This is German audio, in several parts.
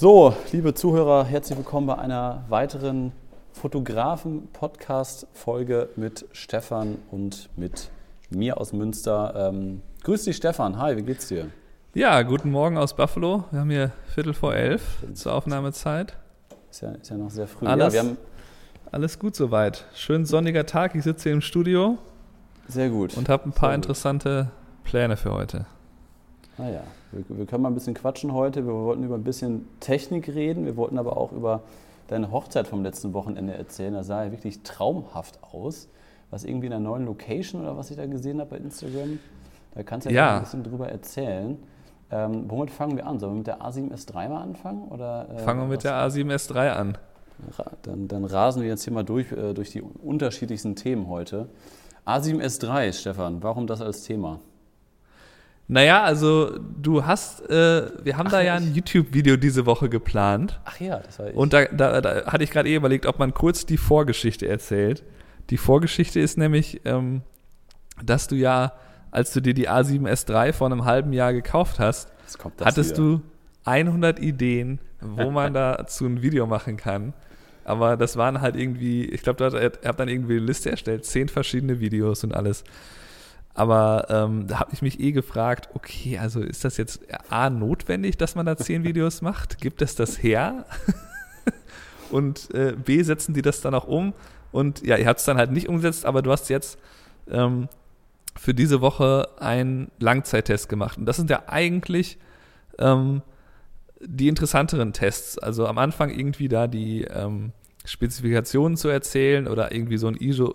So, liebe Zuhörer, herzlich willkommen bei einer weiteren Fotografen-Podcast-Folge mit Stefan und mit mir aus Münster. Ähm, grüß dich, Stefan. Hi, wie geht's dir? Ja, guten Morgen aus Buffalo. Wir haben hier Viertel vor elf zur Aufnahmezeit. Ist ja, ist ja noch sehr früh. Alles, ja, wir haben alles gut soweit. Schön sonniger Tag. Ich sitze hier im Studio sehr gut. und habe ein paar Sehr gut. interessante Pläne für heute. Naja, wir, wir können mal ein bisschen quatschen heute. Wir wollten über ein bisschen Technik reden. Wir wollten aber auch über deine Hochzeit vom letzten Wochenende erzählen. Das sah ja wirklich traumhaft aus. Was irgendwie in einer neuen Location oder was ich da gesehen habe bei Instagram. Da kannst du ja, Ja. ein bisschen drüber erzählen. Ähm, womit fangen wir an? Sollen wir mit der A7S3 mal anfangen? Oder, äh, Fangen wir mit der A7S3 an. Dann, dann rasen wir jetzt hier mal durch, äh, durch die unterschiedlichsten Themen heute. A7S3, Stefan, warum das als Thema? Naja, also du hast, äh, wir haben Ach, da ja ein YouTube-Video diese Woche geplant. Ach ja, das war ich. Und da, da, da hatte ich gerade eh überlegt, ob man kurz die Vorgeschichte erzählt. Die Vorgeschichte ist nämlich, ähm, dass du ja, als du dir die A7S3 vor einem halben Jahr gekauft hast, hattest wieder. du 100 Ideen, wo man dazu ein Video machen kann. Aber das waren halt irgendwie, ich glaube, ihr habt dann irgendwie eine Liste erstellt, zehn verschiedene Videos und alles. Aber ähm, da habe ich mich eh gefragt, okay, also ist das jetzt A notwendig, dass man da zehn Videos macht? Gibt es das her? und äh, B setzen die das dann auch um? Und ja, ihr habt es dann halt nicht umgesetzt, aber du hast jetzt ähm, für diese Woche einen Langzeittest gemacht. Und das sind ja eigentlich ähm, die interessanteren Tests. Also am Anfang irgendwie da die ähm, Spezifikationen zu erzählen oder irgendwie so ein ISO-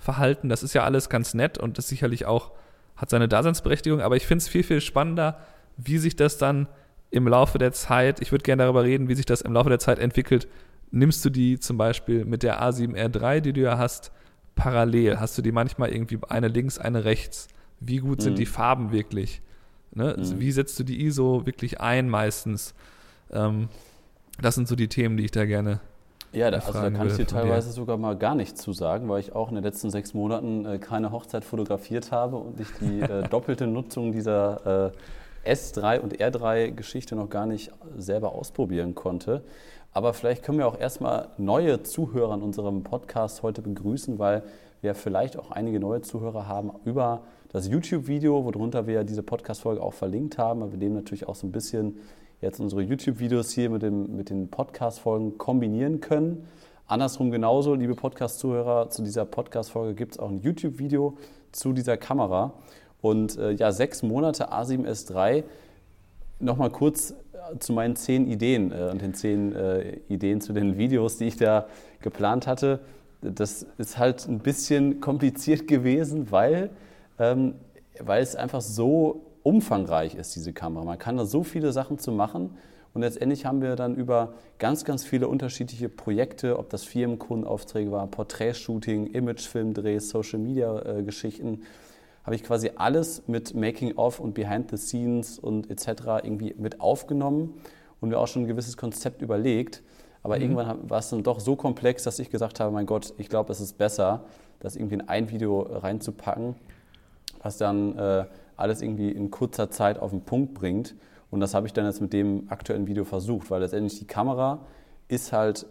ISO-Rausch-Verhalten. Das ist ja alles ganz nett und das sicherlich auch hat seine Daseinsberechtigung. Aber ich finde es viel, viel spannender, wie sich das dann im Laufe der Zeit, ich würde gerne darüber reden, wie sich das im Laufe der Zeit entwickelt. Nimmst du die zum Beispiel mit der A7R3, die du ja hast, parallel? Hast du die manchmal irgendwie eine links, eine rechts? Wie gut sind Mhm. die Farben wirklich? Ne? Mhm. Wie setzt du die ISO wirklich ein meistens? Ähm, das sind so die Themen, die ich da gerne. Ja, da, also da kann ich dir von dir. teilweise sogar mal gar nichts zu sagen, weil ich auch in den letzten sechs Monaten äh, keine Hochzeit fotografiert habe und ich die äh, doppelte Nutzung dieser äh, S3 und R3-Geschichte noch gar nicht selber ausprobieren konnte. Aber vielleicht können wir auch erstmal neue Zuhörer in unserem Podcast heute begrüßen, weil wir vielleicht auch einige neue Zuhörer haben über das YouTube-Video, worunter wir ja diese Podcast-Folge auch verlinkt haben, weil wir dem natürlich auch so ein bisschen jetzt unsere YouTube-Videos hier mit, dem, mit den Podcast-Folgen kombinieren können. Andersrum genauso, liebe Podcast-Zuhörer, zu dieser Podcast-Folge gibt es auch ein YouTube-Video zu dieser Kamera. Und äh, ja, sechs Monate A7S3. Nochmal kurz äh, zu meinen zehn Ideen äh, und den zehn äh, Ideen zu den Videos, die ich da geplant hatte. Das ist halt ein bisschen kompliziert gewesen, weil, ähm, weil es einfach so umfangreich ist, diese Kamera. Man kann da so viele Sachen zu machen. Und letztendlich haben wir dann über ganz, ganz viele unterschiedliche Projekte, ob das Firmenkundenaufträge war, Porträtshooting, Imagefilmdrehs, Social-Media-Geschichten, habe ich quasi alles mit Making-of und Behind the Scenes und etc. irgendwie mit aufgenommen und mir auch schon ein gewisses Konzept überlegt. Aber irgendwann hab- war es dann doch so komplex, dass ich gesagt habe, mein Gott, ich glaube, es ist besser, das irgendwie in ein Video reinzupacken, was dann äh, alles irgendwie in kurzer Zeit auf den Punkt bringt. Und das habe ich dann jetzt mit dem aktuellen Video versucht, weil letztendlich die Kamera ist halt,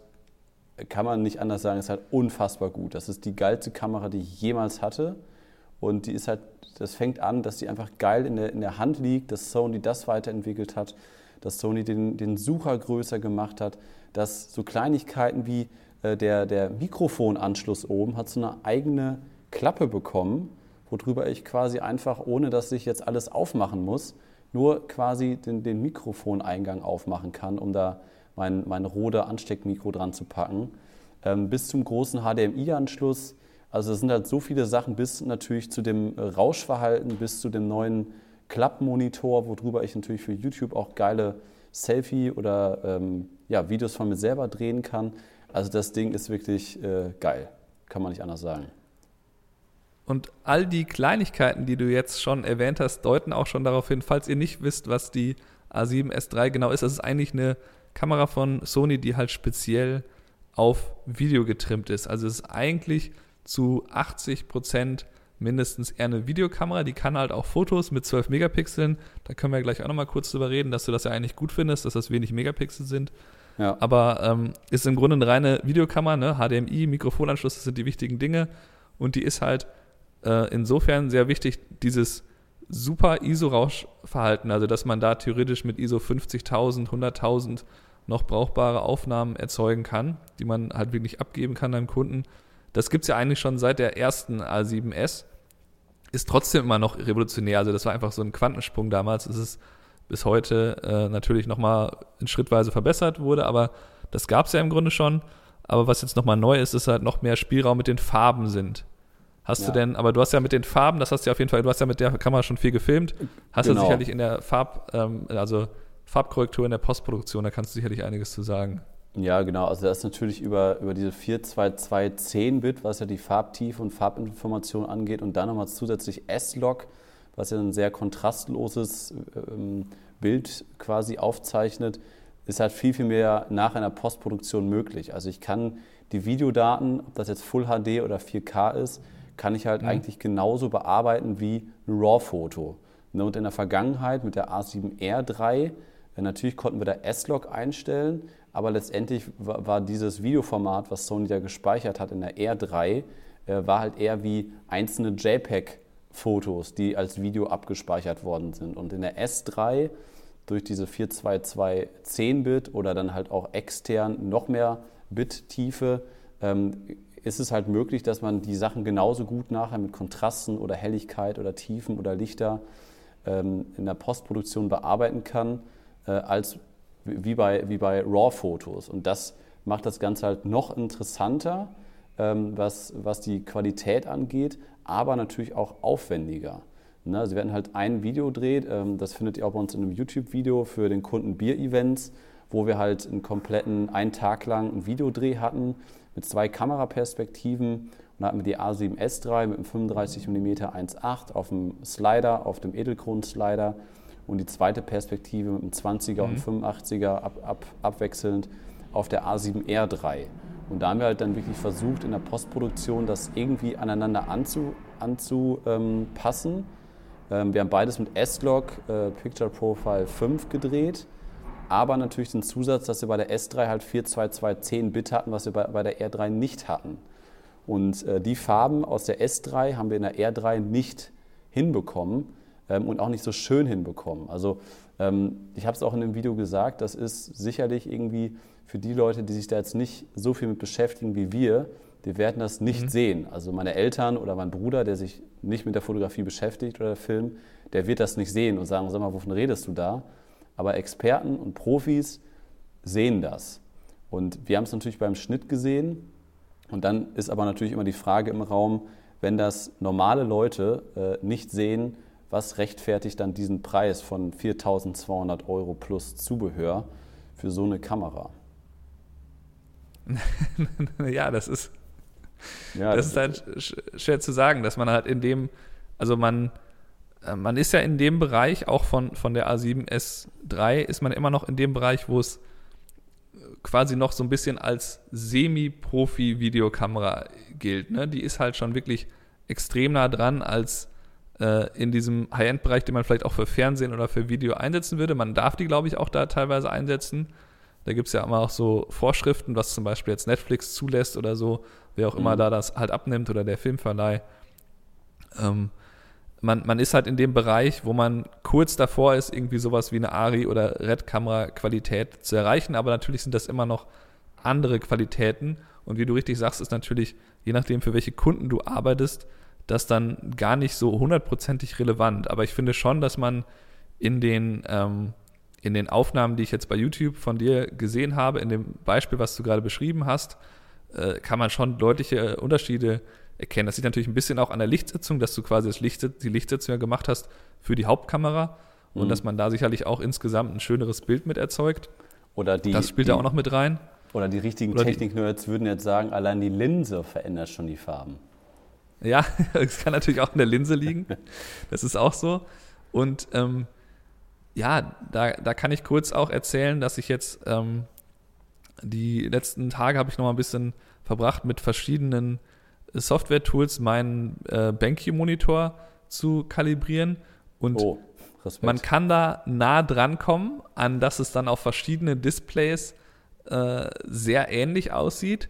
kann man nicht anders sagen, ist halt unfassbar gut. Das ist die geilste Kamera, die ich jemals hatte. Und die ist halt, das fängt an, dass die einfach geil in der, in der Hand liegt, dass Sony das weiterentwickelt hat, dass Sony den, den Sucher größer gemacht hat, dass so Kleinigkeiten wie äh, der, der Mikrofonanschluss oben hat so eine eigene Klappe bekommen, worüber ich quasi einfach, ohne dass ich jetzt alles aufmachen muss, nur quasi den, den Mikrofoneingang aufmachen kann, um da mein, mein Rode Ansteckmikro dran zu packen, ähm, bis zum großen HDMI-Anschluss. Also es sind halt so viele Sachen, bis natürlich zu dem äh, Rauschverhalten, bis zu dem neuen Klappmonitor, worüber ich natürlich für YouTube auch geile Selfie oder ähm, ja, Videos von mir selber drehen kann. Also das Ding ist wirklich äh, geil, kann man nicht anders sagen. Und all die Kleinigkeiten, die du jetzt schon erwähnt hast, deuten auch schon darauf hin, falls ihr nicht wisst, was die A7S3 genau ist. Das ist eigentlich eine Kamera von Sony, die halt speziell auf Video getrimmt ist. Also es ist eigentlich zu 80 Prozent mindestens eher eine Videokamera, die kann halt auch Fotos mit 12 Megapixeln. Da können wir gleich auch nochmal kurz drüber reden, dass du das ja eigentlich gut findest, dass das wenig Megapixel sind. Ja. Aber ähm, ist im Grunde eine reine Videokamera, ne? HDMI, Mikrofonanschluss, das sind die wichtigen Dinge. Und die ist halt äh, insofern sehr wichtig, dieses super ISO-Rauschverhalten, also dass man da theoretisch mit ISO 50.000, 100.000 noch brauchbare Aufnahmen erzeugen kann, die man halt wirklich abgeben kann einem Kunden. Das gibt es ja eigentlich schon seit der ersten A7S. Ist trotzdem immer noch revolutionär. Also das war einfach so ein Quantensprung damals. Es ist bis heute äh, natürlich nochmal in Schrittweise verbessert wurde, aber das gab es ja im Grunde schon. Aber was jetzt nochmal neu ist, ist halt noch mehr Spielraum mit den Farben sind. Hast ja. du denn, aber du hast ja mit den Farben, das hast du ja auf jeden Fall, du hast ja mit der Kamera schon viel gefilmt, hast genau. du sicherlich in der Farb, ähm, also Farbkorrektur in der Postproduktion, da kannst du sicherlich einiges zu sagen. Ja, genau. Also das ist natürlich über, über diese 42210-Bit, was ja die Farbtiefe und Farbinformation angeht und dann nochmal zusätzlich S-Log, was ja ein sehr kontrastloses ähm, Bild quasi aufzeichnet, ist halt viel, viel mehr nach einer Postproduktion möglich. Also ich kann die Videodaten, ob das jetzt Full HD oder 4K ist, kann ich halt mhm. eigentlich genauso bearbeiten wie ein RAW-Foto. Ne, und in der Vergangenheit mit der A7R3, äh, natürlich konnten wir da S-Log einstellen, aber letztendlich war dieses Videoformat, was Sony da gespeichert hat in der R3, äh, war halt eher wie einzelne JPEG-Fotos, die als Video abgespeichert worden sind. Und in der S3 durch diese 422 10-Bit oder dann halt auch extern noch mehr Bit-Tiefe ähm, ist es halt möglich, dass man die Sachen genauso gut nachher mit Kontrasten oder Helligkeit oder Tiefen oder Lichter ähm, in der Postproduktion bearbeiten kann, äh, als wie bei, wie bei RAW-Fotos. Und das macht das Ganze halt noch interessanter, ähm, was, was die Qualität angeht, aber natürlich auch aufwendiger. Ne? Wir werden halt ein Video dreht, ähm, das findet ihr auch bei uns in einem YouTube-Video für den Kunden Bier-Events, wo wir halt einen kompletten, einen Tag lang einen Videodreh hatten mit zwei Kameraperspektiven. Und da hatten wir die A7S3 mit einem 35 mm 1.8 auf dem Slider, auf dem Edelkron-Slider und die zweite Perspektive mit einem 20er mhm. und 85er ab, ab, abwechselnd auf der A7R3. Und da haben wir halt dann wirklich versucht, in der Postproduktion das irgendwie aneinander anzu, anzupassen. Ähm, wir haben beides mit S-Log äh, Picture Profile 5 gedreht, aber natürlich den Zusatz, dass wir bei der S3 halt 42210 Bit hatten, was wir bei, bei der R3 nicht hatten. Und äh, die Farben aus der S3 haben wir in der R3 nicht hinbekommen ähm, und auch nicht so schön hinbekommen. Also ähm, ich habe es auch in dem Video gesagt, das ist sicherlich irgendwie für die Leute, die sich da jetzt nicht so viel mit beschäftigen wie wir, die werden das nicht mhm. sehen. Also meine Eltern oder mein Bruder, der sich nicht mit der Fotografie beschäftigt oder der Film, der wird das nicht sehen und sagen, sag mal, wovon redest du da? Aber Experten und Profis sehen das. Und wir haben es natürlich beim Schnitt gesehen. Und dann ist aber natürlich immer die Frage im Raum, wenn das normale Leute äh, nicht sehen, was rechtfertigt dann diesen Preis von 4.200 Euro plus Zubehör für so eine Kamera? ja, das ist, ja, das, das ist halt schwer zu sagen, dass man halt in dem, also man, man ist ja in dem Bereich, auch von, von der A7S3, ist man immer noch in dem Bereich, wo es quasi noch so ein bisschen als Semi-Profi-Videokamera gilt. Ne? Die ist halt schon wirklich extrem nah dran als äh, in diesem High-End-Bereich, den man vielleicht auch für Fernsehen oder für Video einsetzen würde. Man darf die, glaube ich, auch da teilweise einsetzen. Da gibt es ja immer auch so Vorschriften, was zum Beispiel jetzt Netflix zulässt oder so, wer auch immer mhm. da das halt abnimmt oder der Filmverleih. Ähm, man, man ist halt in dem Bereich, wo man kurz davor ist, irgendwie sowas wie eine ARI oder Red-Kamera-Qualität zu erreichen, aber natürlich sind das immer noch andere Qualitäten. Und wie du richtig sagst, ist natürlich, je nachdem, für welche Kunden du arbeitest, das dann gar nicht so hundertprozentig relevant. Aber ich finde schon, dass man in den, ähm, in den Aufnahmen, die ich jetzt bei YouTube von dir gesehen habe, in dem Beispiel, was du gerade beschrieben hast, äh, kann man schon deutliche Unterschiede erkennen. Das sieht natürlich ein bisschen auch an der Lichtsetzung, dass du quasi das Licht, die Lichtsetzung ja gemacht hast für die Hauptkamera mhm. und dass man da sicherlich auch insgesamt ein schöneres Bild mit erzeugt. Oder die, das spielt die, da auch noch mit rein. Oder die richtigen Technik-Nerds würden jetzt sagen, allein die Linse verändert schon die Farben. Ja, es kann natürlich auch in der Linse liegen. Das ist auch so. Und ähm, ja, da, da kann ich kurz auch erzählen, dass ich jetzt ähm, die letzten Tage habe ich noch mal ein bisschen verbracht mit verschiedenen Software-Tools, meinen äh, BenQ-Monitor zu kalibrieren. Und Oh, man kann da nah dran kommen, an dass es dann auf verschiedenen Displays äh, sehr ähnlich aussieht.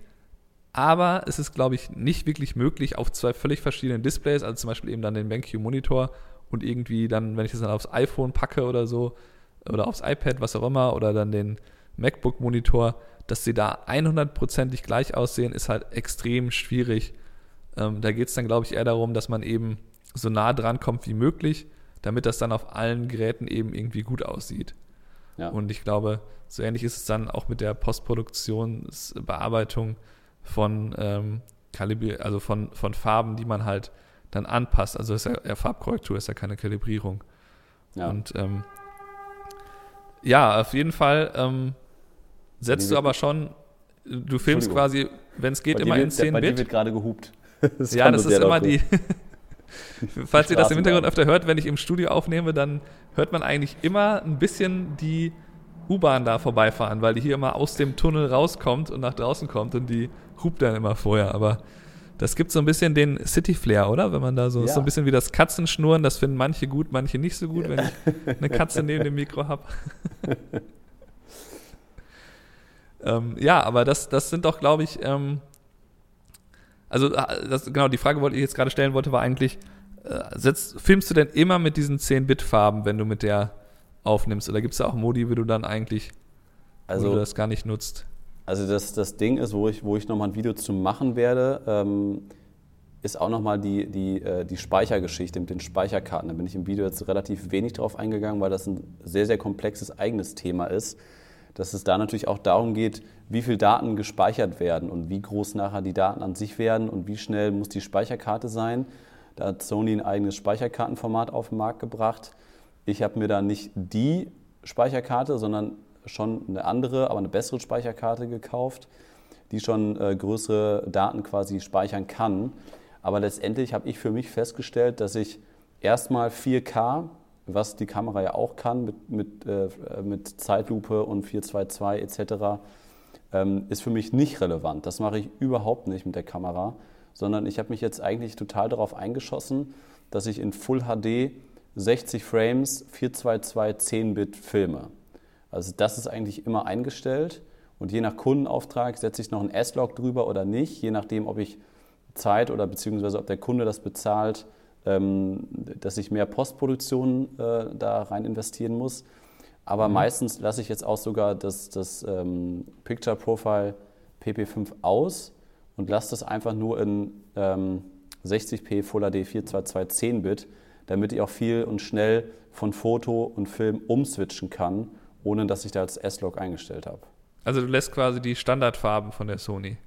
Aber es ist, glaube ich, nicht wirklich möglich auf zwei völlig verschiedenen Displays, also zum Beispiel eben dann den BenQ-Monitor und irgendwie dann, wenn ich das dann aufs iPhone packe oder so, oder aufs iPad, was auch immer, oder dann den MacBook-Monitor, dass sie da 100%ig gleich aussehen, ist halt extrem schwierig. Ähm, da geht es dann, glaube ich, eher darum, dass man eben so nah dran kommt wie möglich, damit das dann auf allen Geräten eben irgendwie gut aussieht. ja. Und ich glaube, so ähnlich ist es dann auch mit der Postproduktionsbearbeitung von ähm, Kalibri also von, von Farben, die man halt dann anpasst. Also ist ja, ja Farbkorrektur ist ja keine Kalibrierung. ja. Und ähm, ja, auf jeden Fall ähm, setzt Die du aber schon, du filmst quasi, wenn es geht, Bei immer in wird- Bei 10 dir Bit. wird gerade gehupt. Das Ja, das ist immer die. Falls ihr das im Hintergrund öfter hört, wenn ich im Studio aufnehme, dann hört man eigentlich immer ein bisschen die U-Bahn da vorbeifahren, weil die hier immer aus dem Tunnel rauskommt und nach draußen kommt und die hupt dann immer vorher. Aber das gibt so ein bisschen den City Flair, oder? Wenn man da so, Ja. so ein bisschen wie das Katzenschnurren, das finden manche gut, manche nicht so gut, wenn ich eine Katze neben dem Mikro habe. ähm, ja, aber das, das sind doch, glaube ich, ähm, also äh, das, genau, die Frage, wollte ich jetzt gerade stellen wollte, war eigentlich, äh, setzt, filmst du denn immer mit diesen 10-Bit-Farben, wenn du mit der aufnimmst? Oder gibt es da auch Modi, wie du dann eigentlich, Also, du das gar nicht nutzt? Also das, das Ding ist, wo ich, wo ich nochmal ein Video zu machen werde, ähm, ist auch nochmal die, die, äh, die Speichergeschichte mit den Speicherkarten. Da bin ich im Video jetzt relativ wenig drauf eingegangen, weil das ein sehr, sehr komplexes eigenes Thema ist. Dass es da natürlich auch darum geht, wie viel Daten gespeichert werden und wie groß nachher die Daten an sich werden und wie schnell muss die Speicherkarte sein. Da hat Sony ein eigenes Speicherkartenformat auf den Markt gebracht. Ich habe mir da nicht die Speicherkarte, sondern schon eine andere, aber eine bessere Speicherkarte gekauft, die schon äh, größere Daten quasi speichern kann. Aber letztendlich habe ich für mich festgestellt, dass ich erstmal 4K, was die Kamera ja auch kann, mit, mit, äh, mit Zeitlupe und 422 etc., ähm, ist für mich nicht relevant. Das mache ich überhaupt nicht mit der Kamera, sondern ich habe mich jetzt eigentlich total darauf eingeschossen, dass ich in Full HD 60 Frames 422 10-Bit filme. Also das ist eigentlich immer eingestellt und je nach Kundenauftrag setze ich noch ein S-Log drüber oder nicht, je nachdem, ob ich Zeit oder beziehungsweise ob der Kunde das bezahlt, dass ich mehr Postproduktion äh, da rein investieren muss. Aber meistens lasse ich jetzt auch sogar das, das ähm, Picture Profile PP5 aus und lasse das einfach nur in ähm, 60p Full HD 422 10-Bit, damit ich auch viel und schnell von Foto und Film umswitchen kann, ohne dass ich da als S-Log eingestellt habe. Also du lässt quasi die Standardfarben von der Sony.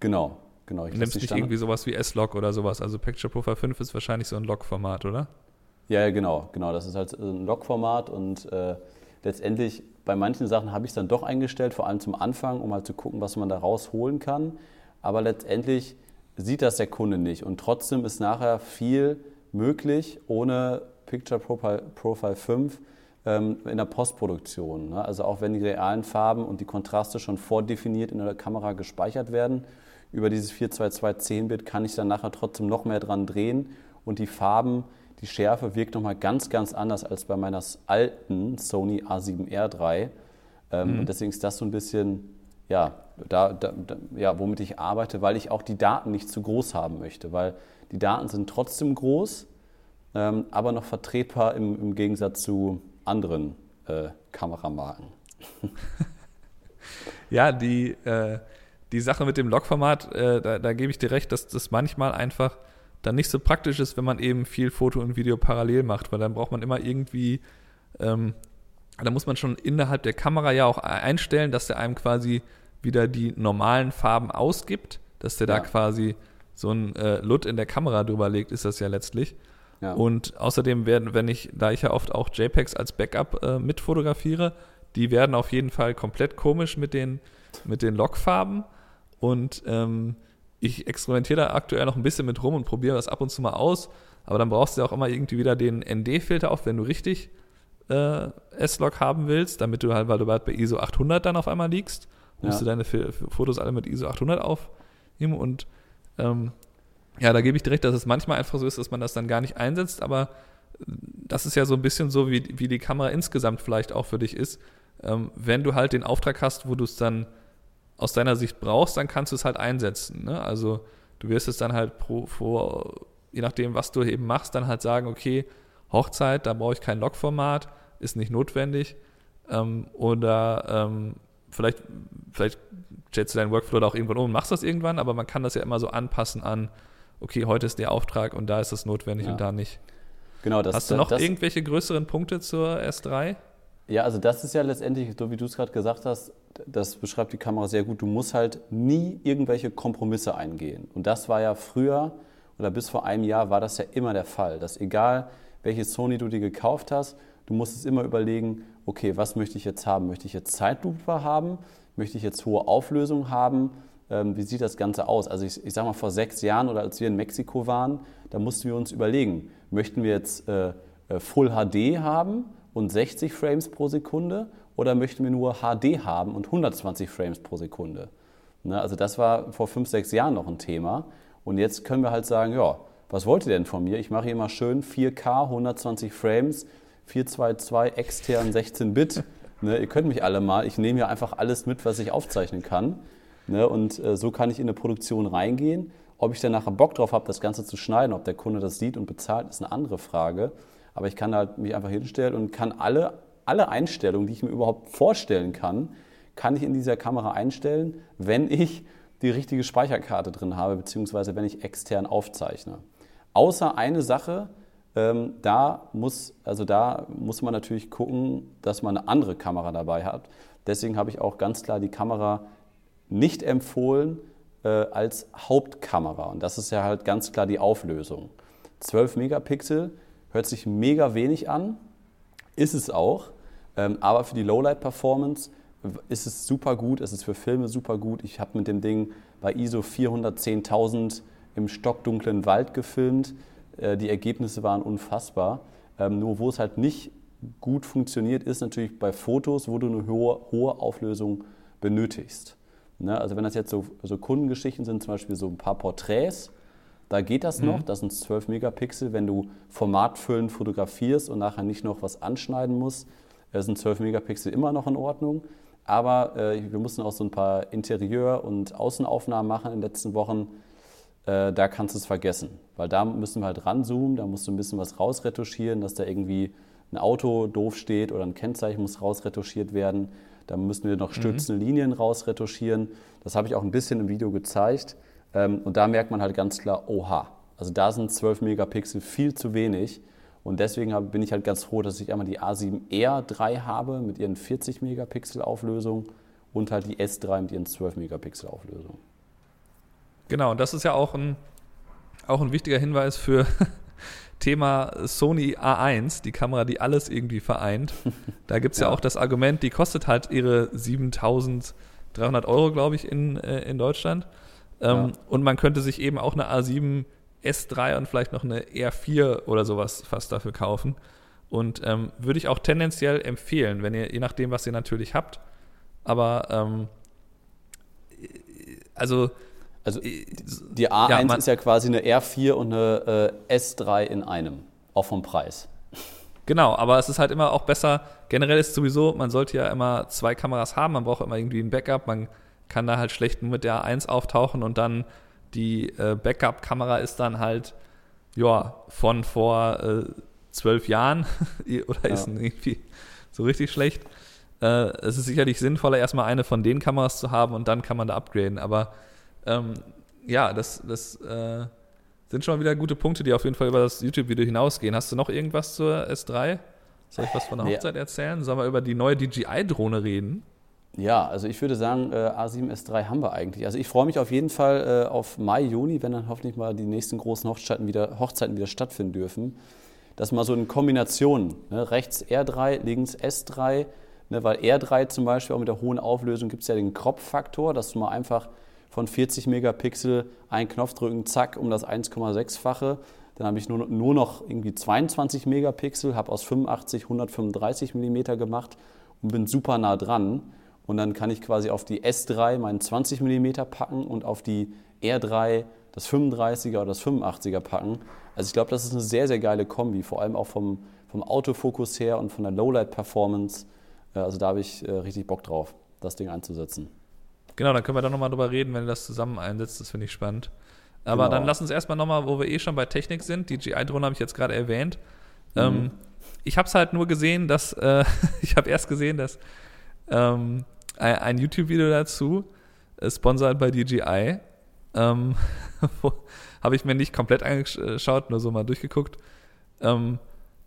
Genau, genau. Ich nimmst nicht Standard- irgendwie sowas wie S-Log oder sowas. Also Picture Profile 5 ist wahrscheinlich so ein Log-Format, oder? Ja, ja, genau, genau. Das ist halt ein Log-Format und äh, letztendlich bei manchen Sachen habe ich es dann doch eingestellt, vor allem zum Anfang, um halt zu gucken, was man da rausholen kann. Aber letztendlich sieht das der Kunde nicht und trotzdem ist nachher viel möglich ohne Picture Profile, Profile 5 ähm, in der Postproduktion. Ne? Also auch wenn die realen Farben und die Kontraste schon vordefiniert in der Kamera gespeichert werden, über dieses 422 10-Bit kann ich dann nachher trotzdem noch mehr dran drehen und die Farben, die Schärfe wirkt nochmal ganz, ganz anders als bei meiner alten Sony A7R3. Ähm, Und deswegen ist das so ein bisschen, ja, da, da, da, ja, womit ich arbeite, weil ich auch die Daten nicht zu groß haben möchte, weil die Daten sind trotzdem groß, ähm, aber noch vertretbar im, im Gegensatz zu anderen äh, Kameramarken. Ja, die, äh, die Sache mit dem Log-Format, äh, da, da gebe ich dir recht, dass das manchmal einfach dann nicht so praktisch ist, wenn man eben viel Foto und Video parallel macht, weil dann braucht man immer irgendwie, ähm, da muss man schon innerhalb der Kamera ja auch einstellen, dass der einem quasi wieder die normalen Farben ausgibt, dass der Ja. da quasi so ein äh, LUT in der Kamera drüber legt, ist das ja letztlich. Ja. Und außerdem werden, wenn ich, da ich ja oft auch JPEGs als Backup äh, mit fotografiere, die werden auf jeden Fall komplett komisch mit den, mit den Logfarben. Und ähm, ich experimentiere da aktuell noch ein bisschen mit rum und probiere das ab und zu mal aus. Aber dann brauchst du ja auch immer irgendwie wieder den ND-Filter auf, wenn du richtig äh, S-Log haben willst, damit du halt, weil du bald bei ISO 800 dann auf einmal liegst, musst Ja. du deine Fotos alle mit ISO 800 aufnehmen und ähm, ja, da gebe ich direkt, dass es manchmal einfach so ist, dass man das dann gar nicht einsetzt, aber das ist ja so ein bisschen so, wie, wie die Kamera insgesamt vielleicht auch für dich ist. Ähm, wenn du halt den Auftrag hast, wo du es dann aus deiner Sicht brauchst, dann kannst du es halt einsetzen. Ne? Also du wirst es dann halt pro, pro, je nachdem, was du eben machst, dann halt sagen, okay, Hochzeit, da brauche ich kein Logformat, ist nicht notwendig. Ähm, oder ähm, vielleicht, vielleicht stellst du deinen Workflow da auch irgendwann um und machst das irgendwann, aber man kann das ja immer so anpassen an, okay, heute ist der Auftrag und da ist es notwendig ja. und da nicht. Genau, das, Hast du noch das, irgendwelche größeren Punkte zur S3? Ja, also das ist ja letztendlich, so wie du es gerade gesagt hast, das beschreibt die Kamera sehr gut. Du musst halt nie irgendwelche Kompromisse eingehen. Und das war ja früher oder bis vor einem Jahr war das ja immer der Fall, dass egal welche Sony du dir gekauft hast, du musstest immer überlegen, okay, was möchte ich jetzt haben? Möchte ich jetzt Zeitlupe haben? Möchte ich jetzt hohe Auflösung haben? Ähm, wie sieht das Ganze aus? Also ich, ich sage mal, vor sechs Jahren oder als wir in Mexiko waren, da mussten wir uns überlegen, möchten wir jetzt äh, äh Full HD haben und 60 Frames pro Sekunde oder möchten wir nur HD haben und 120 Frames pro Sekunde? Ne, also das war vor fünf, sechs Jahren noch ein Thema. Und jetzt können wir halt sagen, ja, was wollt ihr denn von mir? Ich mache hier mal schön 4K, 120 Frames, 422 extern 16 Bit. Ne, ihr könnt mich alle mal, ich nehme ja einfach alles mit, was ich aufzeichnen kann. Ne, und äh, so kann ich in eine Produktion reingehen. Ob ich dann nachher Bock drauf habe, das Ganze zu schneiden, ob der Kunde das sieht und bezahlt, ist eine andere Frage. Aber ich kann halt mich einfach hinstellen und kann alle, alle Einstellungen, die ich mir überhaupt vorstellen kann, kann ich in dieser Kamera einstellen, wenn ich die richtige Speicherkarte drin habe, beziehungsweise wenn ich extern aufzeichne. Außer eine Sache, ähm, da, muss, also da muss man natürlich gucken, dass man eine andere Kamera dabei hat. Deswegen habe ich auch ganz klar die Kamera nicht empfohlen äh, als Hauptkamera. Und das ist ja halt ganz klar die Auflösung. 12 Megapixel hört sich mega wenig an, ist es auch. Ähm, aber für die Lowlight-Performance ist es super gut, es ist für Filme super gut. Ich habe mit dem Ding bei ISO 410.000 im stockdunklen Wald gefilmt. Äh, die Ergebnisse waren unfassbar. Ähm, nur wo es halt nicht gut funktioniert, ist natürlich bei Fotos, wo du eine hohe, hohe Auflösung benötigst. Ne? Also wenn das jetzt so, so, Kundengeschichten sind, zum Beispiel so ein paar Porträts, da geht das mhm. noch, das sind 12 Megapixel. Wenn du formatfüllend fotografierst und nachher nicht noch was anschneiden musst, äh, sind 12 Megapixel immer noch in Ordnung. Aber äh, wir mussten auch so ein paar Interieur- und Außenaufnahmen machen in den letzten Wochen. Äh, da kannst du es vergessen, weil da müssen wir halt ranzoomen, da musst du ein bisschen was rausretuschieren, dass da irgendwie ein Auto doof steht oder ein Kennzeichen muss rausretuschiert werden. Da müssen wir noch stützende mhm. Linien rausretuschieren. Das habe ich auch ein bisschen im Video gezeigt. Ähm, und da merkt man halt ganz klar, oha, also da sind 12 Megapixel viel zu wenig. Und deswegen bin ich halt ganz froh, dass ich einmal die A7R3 habe mit ihren 40 Megapixel Auflösung und halt die S3 mit ihren 12 Megapixel Auflösung. Genau, und das ist ja auch ein, auch ein wichtiger Hinweis für Thema Sony A1, die Kamera, die alles irgendwie vereint. Da gibt es ja. ja. auch das Argument, die kostet halt ihre 7300 Euro, glaube ich, in, äh, in Deutschland. Ähm, ja. Und man könnte sich eben auch eine A7 S3 und vielleicht noch eine R4 oder sowas fast dafür kaufen. Und ähm, würde ich auch tendenziell empfehlen, wenn ihr, je nachdem, was ihr natürlich habt. Aber ähm, also also die A1 ja, ist ja quasi eine R4 und eine äh, S3 in einem, auch vom Preis. Genau, aber es ist halt immer auch besser, generell ist sowieso, man sollte ja immer zwei Kameras haben, man braucht immer irgendwie ein Backup, man kann da halt schlecht nur mit der A1 auftauchen und dann die äh, Backup-Kamera ist dann halt, ja, von vor äh, zwölf Jahren oder ja. ist irgendwie so richtig schlecht. Äh, es ist sicherlich sinnvoller, erstmal eine von den Kameras zu haben und dann kann man da upgraden. Aber ähm, ja, das, das äh, sind schon wieder gute Punkte, die auf jeden Fall über das YouTube-Video hinausgehen. Hast du noch irgendwas zur S3? Soll ich was von der Hochzeit erzählen? Sollen wir über die neue DJI-Drohne reden? Ja, also ich würde sagen, äh, A7S3 haben wir eigentlich. Also ich freue mich auf jeden Fall äh, auf Mai, Juni, wenn dann hoffentlich mal die nächsten großen Hochzeiten wieder, Hochzeiten wieder stattfinden dürfen. Das mal so in Kombination. Ne? Rechts R3, links S3. Ne? Weil R3 zum Beispiel auch mit der hohen Auflösung gibt es ja den Crop-Faktor, dass du mal einfach von 40 Megapixel einen Knopf drücken, zack, um das 1,6-fache. Dann habe ich nur, nur noch irgendwie 22 Megapixel, habe aus 85 135 mm gemacht und bin super nah dran. Und dann kann ich quasi auf die S3 meinen 20 mm packen und auf die R3 das 35er oder das 85er packen. Also ich glaube, das ist eine sehr, sehr geile Kombi, vor allem auch vom, vom Autofokus her und von der Lowlight-Performance. Äh, also da habe ich äh, richtig Bock drauf, das Ding einzusetzen. Genau, dann können wir da nochmal drüber reden, wenn du das zusammen einsetzt. Das finde ich spannend. Aber genau. dann lass uns erstmal nochmal, wo wir eh schon bei Technik sind, die GI-Drohne habe ich jetzt gerade erwähnt. Mhm. Ähm, ich habe es halt nur gesehen, dass, äh, ich habe erst gesehen, dass ähm, ein, ein YouTube-Video dazu, äh, sponsert bei DJI, ähm, habe ich mir nicht komplett angeschaut, nur so mal durchgeguckt. Ähm,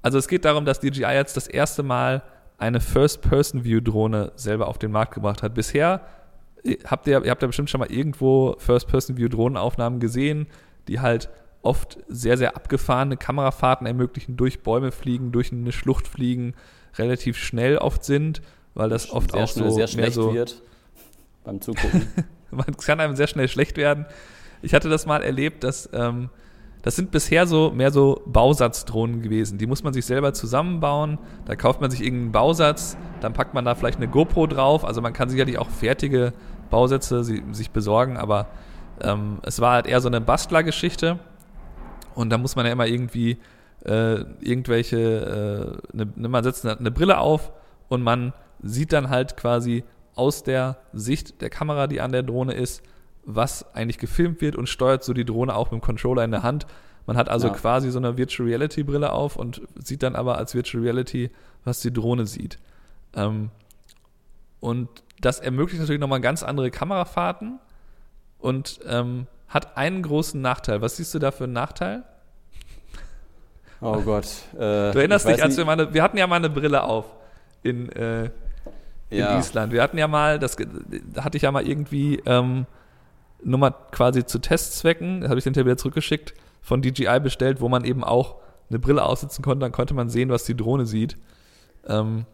also es geht darum, dass DJI jetzt das erste Mal eine First-Person-View-Drohne selber auf den Markt gebracht hat. Bisher äh, habt ihr, ihr habt ja bestimmt schon mal irgendwo First-Person-View-Drohnenaufnahmen gesehen, die halt oft sehr, sehr abgefahrene Kamerafahrten ermöglichen, durch Bäume fliegen, durch eine Schlucht fliegen, relativ schnell oft sind, weil das oft sehr auch schnell, so sehr schlecht so wird beim Zugucken. Man kann einem sehr schnell schlecht werden. Ich hatte das mal erlebt, dass ähm, das sind bisher so mehr so Bausatzdrohnen gewesen. Die muss man sich selber zusammenbauen. Da kauft man sich irgendeinen Bausatz, dann packt man da vielleicht eine GoPro drauf. Also man kann sicherlich auch fertige Bausätze sich besorgen, aber ähm, es war halt eher so eine Bastlergeschichte. Und da muss man ja immer irgendwie äh, irgendwelche, äh, ne, ne man setzt eine, eine Brille auf und man sieht dann halt quasi aus der Sicht der Kamera, die an der Drohne ist, was eigentlich gefilmt wird und steuert so die Drohne auch mit dem Controller in der Hand. Man hat also ja. quasi so eine Virtual Reality Brille auf und sieht dann aber als Virtual Reality, was die Drohne sieht. Ähm, und das ermöglicht natürlich nochmal ganz andere Kamerafahrten und ähm, hat einen großen Nachteil. Was siehst du da für einen Nachteil? Oh Gott. Äh, du erinnerst dich, als wir mal eine, wir hatten ja mal eine Brille auf in, äh, in ja. Island. Wir hatten ja mal, das da hatte ich ja mal irgendwie ähm, nur mal quasi zu Testzwecken, das habe ich den Tablet zurückgeschickt, von DJI bestellt, wo man eben auch eine Brille aussitzen konnte, dann konnte man sehen, was die Drohne sieht. Ähm,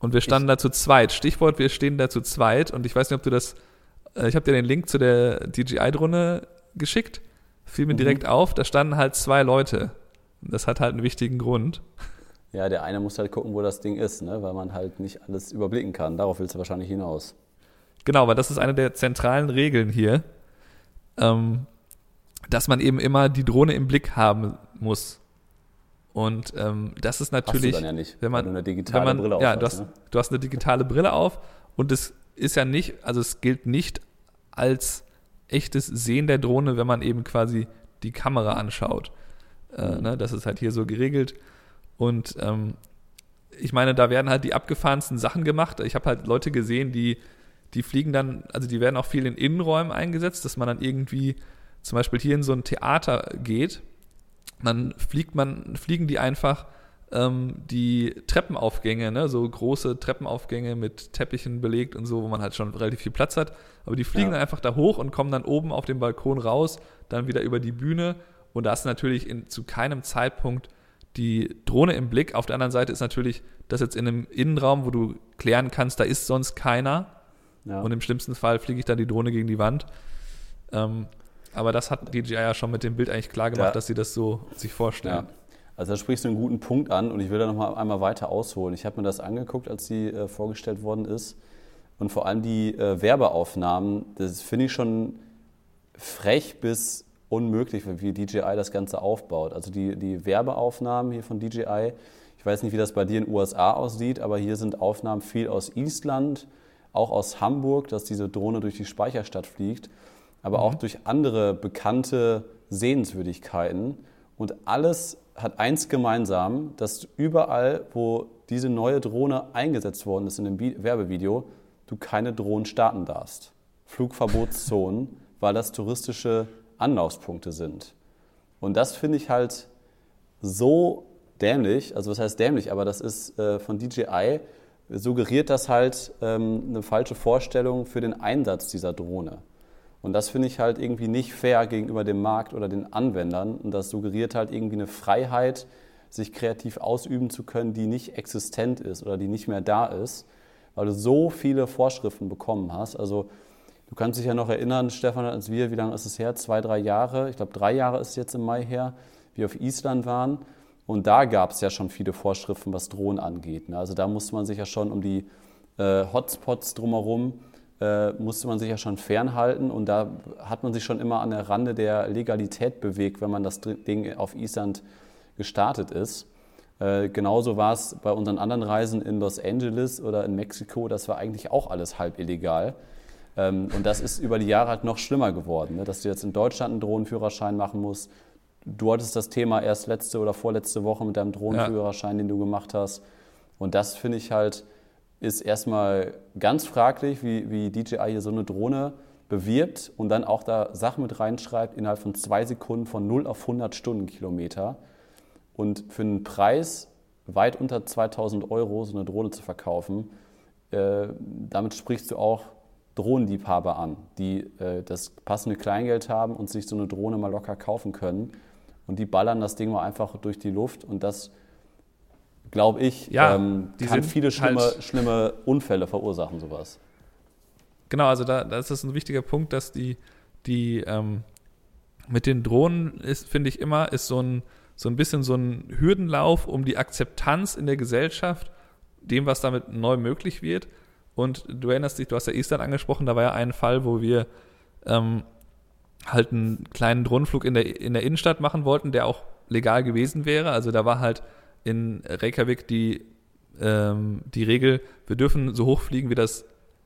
und wir standen ich, da zu zweit. Stichwort, wir stehen da zu zweit und ich weiß nicht, ob du das, äh, ich habe dir den Link zu der DJI-Drohne geschickt, fiel mir mhm. direkt auf, da standen halt zwei Leute. Das hat halt einen wichtigen Grund. Ja, der eine muss halt gucken, wo das Ding ist, ne? weil man halt nicht alles überblicken kann. Darauf willst du wahrscheinlich hinaus. Genau, weil das ist eine der zentralen Regeln hier, ähm, dass man eben immer die Drohne im Blick haben muss. Und ähm, das ist natürlich, hast du dann ja nicht, wenn man eine digitale man, Brille auf ja, hast, du hast, ne? du hast eine digitale Brille auf und es ist ja nicht, also es gilt nicht als echtes Sehen der Drohne, wenn man eben quasi die Kamera anschaut. Äh, mhm. ne, das ist halt hier so geregelt. Und ähm, ich meine, da werden halt die abgefahrensten Sachen gemacht. Ich habe halt Leute gesehen, die, die fliegen dann, also die werden auch viel in Innenräumen eingesetzt, dass man dann irgendwie zum Beispiel hier in so ein Theater geht. Dann fliegt man, fliegen die einfach ähm, die Treppenaufgänge, ne, so große Treppenaufgänge mit Teppichen belegt und so, wo man halt schon relativ viel Platz hat. Aber die fliegen ja. dann einfach da hoch und kommen dann oben auf dem Balkon raus, dann wieder über die Bühne und da ist natürlich in, zu keinem Zeitpunkt die Drohne im Blick. Auf der anderen Seite ist natürlich das jetzt in einem Innenraum, wo du klären kannst, da ist sonst keiner. Ja. Und im schlimmsten Fall fliege ich dann die Drohne gegen die Wand. Ähm, aber das hat DJI ja schon mit dem Bild eigentlich klar gemacht, ja. dass sie das so sich vorstellen. Ja. Also da sprichst du einen guten Punkt an und ich will da noch mal einmal weiter ausholen. Ich habe mir das angeguckt, als sie äh, vorgestellt worden ist. Und vor allem die äh, Werbeaufnahmen, das finde ich schon frech bis unmöglich, wie DJI das Ganze aufbaut. Also die, die Werbeaufnahmen hier von DJI, ich weiß nicht, wie das bei dir in den USA aussieht, aber hier sind Aufnahmen viel aus Island, auch aus Hamburg, dass diese Drohne durch die Speicherstadt fliegt, aber mhm. auch durch andere bekannte Sehenswürdigkeiten. Und alles hat eins gemeinsam, dass überall, wo diese neue Drohne eingesetzt worden ist in dem Werbevideo, du keine Drohnen starten darfst. Flugverbotszonen, weil das touristische Anlaufspunkte sind. Und das finde ich halt so dämlich, also was heißt dämlich, aber das ist äh, von DJI, suggeriert das halt ähm, eine falsche Vorstellung für den Einsatz dieser Drohne. Und das finde ich halt irgendwie nicht fair gegenüber dem Markt oder den Anwendern. Und das suggeriert halt irgendwie eine Freiheit, sich kreativ ausüben zu können, die nicht existent ist oder die nicht mehr da ist, weil du so viele Vorschriften bekommen hast. Also Du kannst dich ja noch erinnern, Stefan, als wir, wie lange ist es her? Zwei, drei Jahre, ich glaube drei Jahre ist es jetzt im Mai her, wir auf Island waren. Und da gab es ja schon viele Vorschriften, was Drohnen angeht. Ne? Also da musste man sich ja schon um die äh, Hotspots drumherum äh, musste man sich ja schon fernhalten und da hat man sich schon immer an der Rande der Legalität bewegt, wenn man das Ding auf Island gestartet ist. Äh, genauso war es bei unseren anderen Reisen in Los Angeles oder in Mexiko, das war eigentlich auch alles halb illegal. Ähm, und das ist über die Jahre halt noch schlimmer geworden, ne? dass du jetzt in Deutschland einen Drohnenführerschein machen musst. Du hattest das Thema erst letzte oder vorletzte Woche mit deinem Drohnenführerschein, ja. den du gemacht hast. Und das finde ich halt, ist erstmal ganz fraglich, wie, wie DJI hier so eine Drohne bewirbt und dann auch da Sachen mit reinschreibt innerhalb von zwei Sekunden von 0 auf 100 Stundenkilometer. Und für einen Preis weit unter 2000 Euro so eine Drohne zu verkaufen, äh, damit sprichst du auch Drohnenliebhaber an, die äh, das passende Kleingeld haben und sich so eine Drohne mal locker kaufen können. Und die ballern das Ding mal einfach durch die Luft und das, glaube ich, ja, ähm, kann viele schlimme, halt schlimme Unfälle verursachen, sowas. Genau, also da, da ist das ein wichtiger Punkt, dass die, die ähm, mit den Drohnen ist, finde ich immer, ist so ein, so ein bisschen so ein Hürdenlauf um die Akzeptanz in der Gesellschaft, dem, was damit neu möglich wird. Und du erinnerst dich, du hast ja Island angesprochen, da war ja ein Fall, wo wir ähm, halt einen kleinen Drohnenflug in der, in der Innenstadt machen wollten, der auch legal gewesen wäre. Also da war halt in Reykjavik die, ähm, die Regel, wir dürfen so hoch fliegen wie das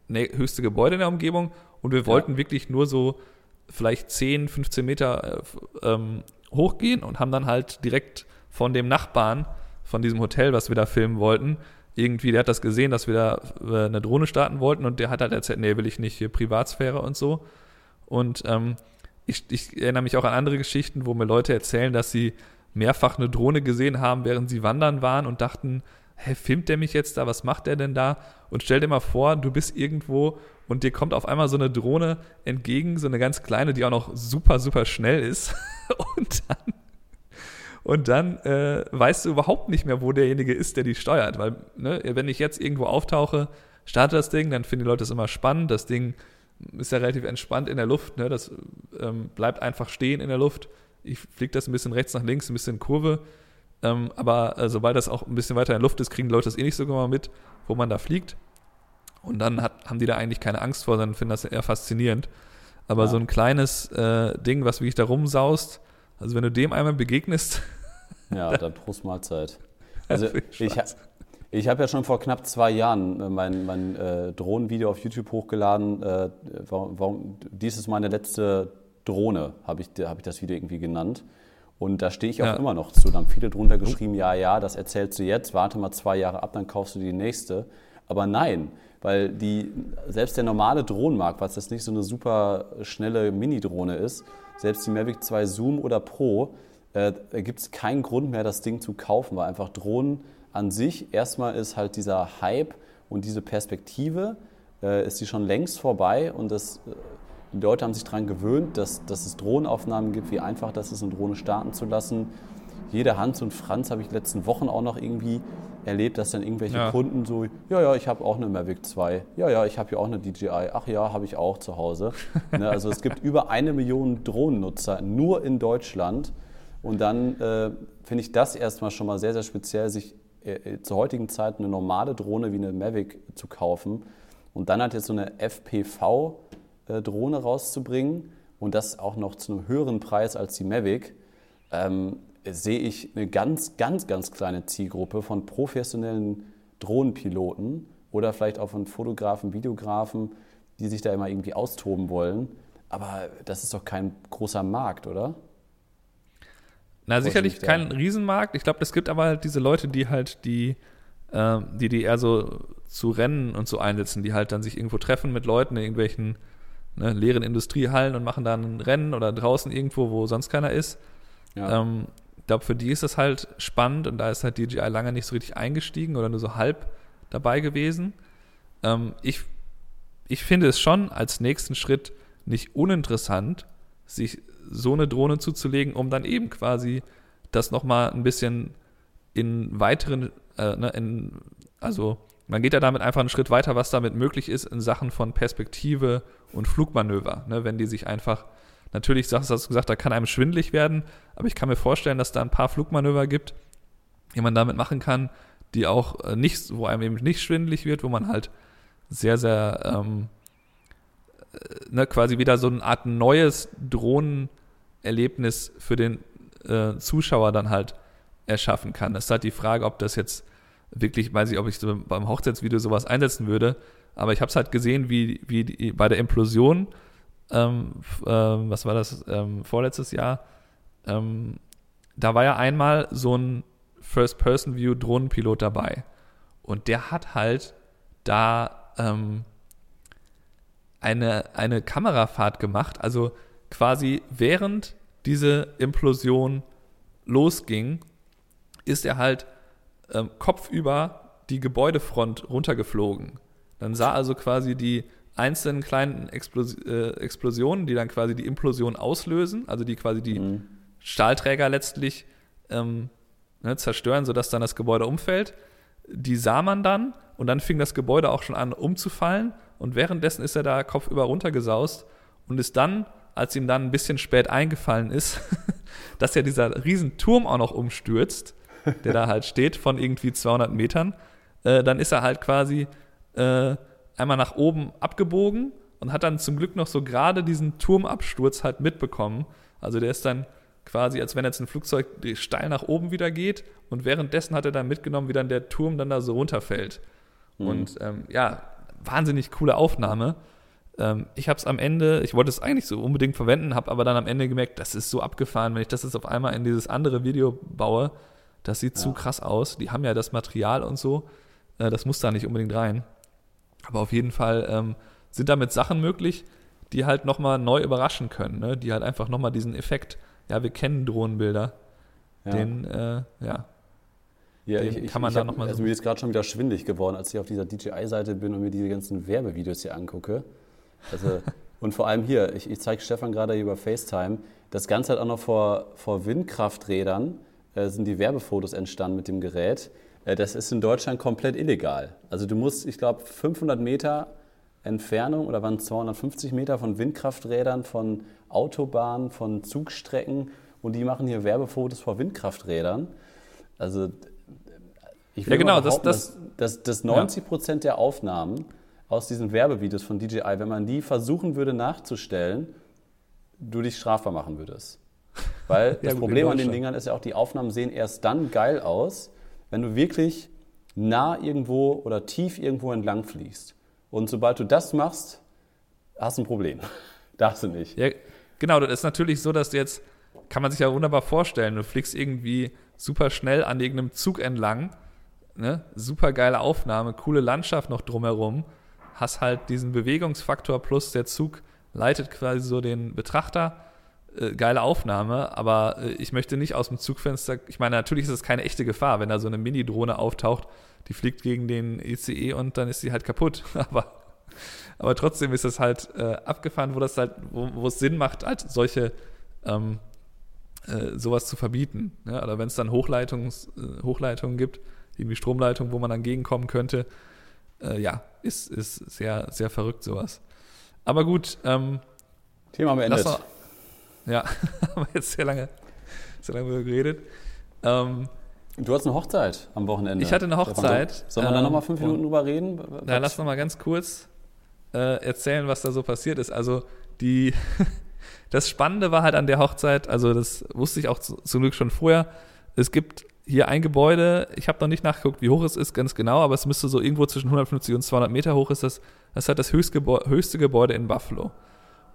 höchste Gebäude in der Umgebung und wir wollten ja. wirklich nur so vielleicht 10, 15 Meter äh, ähm, hochgehen und haben dann halt direkt von dem Nachbarn von diesem Hotel, was wir da filmen wollten, irgendwie, der hat das gesehen, dass wir da äh, eine Drohne starten wollten und der hat halt erzählt, nee, will ich nicht, hier Privatsphäre und so. Und ähm, ich, ich erinnere mich auch an andere Geschichten, wo mir Leute erzählen, dass sie mehrfach eine Drohne gesehen haben, während sie wandern waren und dachten, hä, filmt der mich jetzt da, was macht der denn da? Und stell dir mal vor, du bist irgendwo und dir kommt auf einmal so eine Drohne entgegen, so eine ganz kleine, die auch noch super, super schnell ist. und dann und dann äh, weißt du überhaupt nicht mehr, wo derjenige ist, der die steuert. Weil, ne, wenn ich jetzt irgendwo auftauche, starte das Ding, dann finden die Leute das immer spannend. Das Ding ist ja relativ entspannt in der Luft. Ne? Das ähm, bleibt einfach stehen in der Luft. Ich fliege das ein bisschen rechts nach links, ein bisschen Kurve. Ähm, aber äh, sobald das auch ein bisschen weiter in der Luft ist, kriegen die Leute das eh nicht so genau mit, wo man da fliegt. Und dann hat, haben die da eigentlich keine Angst vor, sondern finden das eher faszinierend. Aber ja. so ein kleines äh, Ding, was wirklich da rumsaust, also wenn du dem einmal begegnest. Ja, dann Prost Mahlzeit. Also ich, ich habe ja schon vor knapp zwei Jahren äh, mein, mein äh, Drohnenvideo auf YouTube hochgeladen. Äh, warum, warum, dies ist meine letzte Drohne, habe ich, hab ich das Video irgendwie genannt. Und da stehe ich auch ja. immer noch zu. Da haben viele drunter geschrieben, ja, ja, das erzählst du jetzt, warte mal zwei Jahre ab, dann kaufst du die nächste. Aber nein, weil die, selbst der normale Drohnenmarkt, was das nicht so eine super schnelle Mini-Drohne ist, selbst die Mavic 2 Zoom oder Pro, äh, gibt es keinen Grund mehr, das Ding zu kaufen, weil einfach Drohnen an sich, erstmal ist halt dieser Hype und diese Perspektive, äh, ist die schon längst vorbei und das, äh, die Leute haben sich daran gewöhnt, dass, dass es Drohnenaufnahmen gibt, wie einfach das ist, eine Drohne starten zu lassen. Jeder Hans und Franz habe ich in den letzten Wochen auch noch irgendwie erlebt, dass dann irgendwelche ja. Kunden so, ja, ja, ich habe auch eine Mavic 2, ja, ja, ich habe ja auch eine DJI, ach ja, habe ich auch zu Hause. ne, also es gibt über eine Million Drohnennutzer nur in Deutschland. Und dann äh, finde ich das erstmal schon mal sehr, sehr speziell, sich äh, äh zur heutigen Zeit eine normale Drohne wie eine Mavic zu kaufen und dann halt jetzt so eine FPV-Drohne äh, rauszubringen und das auch noch zu einem höheren Preis als die Mavic. Ähm, sehe ich eine ganz, ganz, ganz kleine Zielgruppe von professionellen Drohnenpiloten oder vielleicht auch von Fotografen, Videografen, die sich da immer irgendwie austoben wollen. Aber das ist doch kein großer Markt, oder? Na, sicherlich kein Riesenmarkt. Ich glaube, es gibt aber halt diese Leute, die halt die, äh, die, die eher so zu Rennen und so einsetzen, die halt dann sich irgendwo treffen mit Leuten in irgendwelchen ne, leeren Industriehallen und machen dann ein Rennen oder draußen irgendwo, wo sonst keiner ist. Ja. Ähm, ich glaube, für die ist das halt spannend und da ist halt DJI lange nicht so richtig eingestiegen oder nur so halb dabei gewesen. Ähm, ich, ich finde es schon als nächsten Schritt nicht uninteressant, sich so eine Drohne zuzulegen, um dann eben quasi das nochmal ein bisschen in weiteren, äh, ne, in, also man geht ja damit einfach einen Schritt weiter, was damit möglich ist in Sachen von Perspektive und Flugmanöver. Ne, wenn die sich einfach Natürlich hast du gesagt, da kann einem schwindlig werden, aber ich kann mir vorstellen, dass da ein paar Flugmanöver gibt, die man damit machen kann, die auch äh, nicht, wo einem eben nicht schwindlig wird, wo man halt sehr, sehr, ähm, ne, quasi wieder so eine Art neues Drohnenerlebnis für den äh, Zuschauer dann halt erschaffen kann. Es ist halt die Frage, ob das jetzt wirklich, weiß ich, ob ich so beim Hochzeitsvideo sowas einsetzen würde, aber ich habe es halt gesehen, wie, wie die, bei der Implosion, ähm, äh, was war das, ähm, vorletztes Jahr, ähm, da war ja einmal so ein First-Person-View-Drohnenpilot dabei. Und der hat halt da ähm, eine, eine Kamerafahrt gemacht, also quasi während diese Implosion losging, ist er halt ähm, kopfüber die Gebäudefront runtergeflogen. Dann sah also quasi die einzelnen kleinen Explos äh, Explosionen, die dann quasi die Implosion auslösen, also die quasi die mhm. Stahlträger letztlich ähm, ne, zerstören, sodass dann das Gebäude umfällt. Die sah man dann und dann fing das Gebäude auch schon an umzufallen und währenddessen ist er da kopfüber runtergesaust und ist dann, als ihm dann ein bisschen spät eingefallen ist, dass ja dieser Riesenturm auch noch umstürzt, der da halt steht von irgendwie 200 Metern, äh, dann ist er halt quasi äh, einmal nach oben abgebogen und hat dann zum Glück noch so gerade diesen Turmabsturz halt mitbekommen. Also der ist dann quasi, als wenn jetzt ein Flugzeug steil nach oben wieder geht und währenddessen hat er dann mitgenommen, wie dann der Turm dann da so runterfällt. Mhm. Und ähm, ja, wahnsinnig coole Aufnahme. Ähm, ich habe es am Ende, ich wollte es eigentlich so unbedingt verwenden, habe aber dann am Ende gemerkt, das ist so abgefahren, wenn ich das jetzt auf einmal in dieses andere Video baue, das sieht ja. zu krass aus. Die haben ja das Material und so, äh, das muss da nicht unbedingt rein. Aber auf jeden Fall ähm, sind damit Sachen möglich, die halt nochmal neu überraschen können, ne? die halt einfach nochmal diesen Effekt, ja, wir kennen Drohnenbilder, ja. den, äh, ja, ja, Den ich, kann man ich, da nochmal. Also so mir ist gerade schon wieder schwindig geworden, als ich auf dieser DJI-Seite bin und mir diese ganzen Werbevideos hier angucke. Also, und vor allem hier, ich, ich zeige Stefan gerade hier über FaceTime, das Ganze hat auch noch vor, vor Windkrafträdern, äh, sind die Werbefotos entstanden mit dem Gerät. Äh, das ist in Deutschland komplett illegal. Also du musst, ich glaube, 500 Meter Entfernung oder waren 250 Meter von Windkrafträdern, von Autobahnen, von Zugstrecken und die machen hier Werbefotos vor Windkrafträdern. Also ich will ja, genau, das, das, dass, dass 90 Prozent ja. der Aufnahmen aus diesen Werbevideos von DJI, wenn man die versuchen würde nachzustellen, du dich strafbar machen würdest. Weil ja, das Problem an den Dingern ist ja auch, die Aufnahmen sehen erst dann geil aus, wenn du wirklich nah irgendwo oder tief irgendwo entlang fliegst. Und sobald du das machst, hast du ein Problem. Darfst du nicht. Ja, genau, das ist natürlich so, dass du jetzt, kann man sich ja wunderbar vorstellen, du fliegst irgendwie super schnell an irgendeinem Zug entlang ne, super geile Aufnahme, coole Landschaft noch drumherum, hast halt diesen Bewegungsfaktor plus der Zug leitet quasi so den Betrachter. Äh, geile Aufnahme, aber äh, ich möchte nicht aus dem Zugfenster, ich meine, natürlich ist es keine echte Gefahr, wenn da so eine Mini-Drohne auftaucht, die fliegt gegen den ECE und dann ist sie halt kaputt. aber, aber trotzdem ist es halt äh, abgefahren, wo das halt, wo, wo es Sinn macht, halt solche ähm, äh, sowas zu verbieten. Ja? Oder wenn es dann Hochleitungs, äh, Hochleitungen gibt, irgendwie Stromleitung, wo man dann gegenkommen könnte. Äh, ja, ist, ist sehr, sehr verrückt sowas. Aber gut. Ähm, Thema beendet. Noch, ja, haben wir jetzt sehr lange, sehr lange geredet. Ähm, du hast eine Hochzeit am Wochenende. Ich hatte eine Hochzeit. Sollen wir ähm, da nochmal fünf Minuten drüber reden? Na, lass nochmal ganz kurz äh, erzählen, was da so passiert ist. Also die, das Spannende war halt an der Hochzeit, also das wusste ich auch zu, zum Glück schon vorher, es gibt hier ein Gebäude, ich habe noch nicht nachgeguckt, wie hoch es ist, ganz genau, aber es müsste so irgendwo zwischen 150 und 200 Meter hoch ist das. Das ist halt das höchste Gebäude in Buffalo.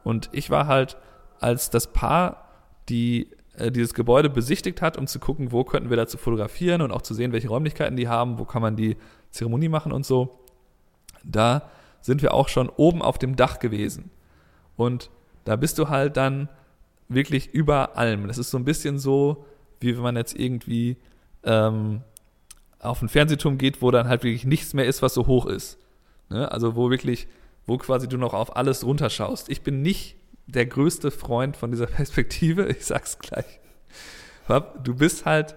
Und ich war halt als das Paar, die äh, dieses Gebäude besichtigt hat, um zu gucken, wo könnten wir dazu fotografieren und auch zu sehen, welche Räumlichkeiten die haben, wo kann man die Zeremonie machen und so. Da sind wir auch schon oben auf dem Dach gewesen. Und da bist du halt dann wirklich über allem. Das ist so ein bisschen so, wie wenn man jetzt irgendwie ähm, auf einen Fernsehturm geht, wo dann halt wirklich nichts mehr ist, was so hoch ist. Ne? Also wo wirklich, wo quasi du noch auf alles runterschaust. Ich bin nicht der größte Freund von dieser Perspektive, ich sag's gleich. Du bist halt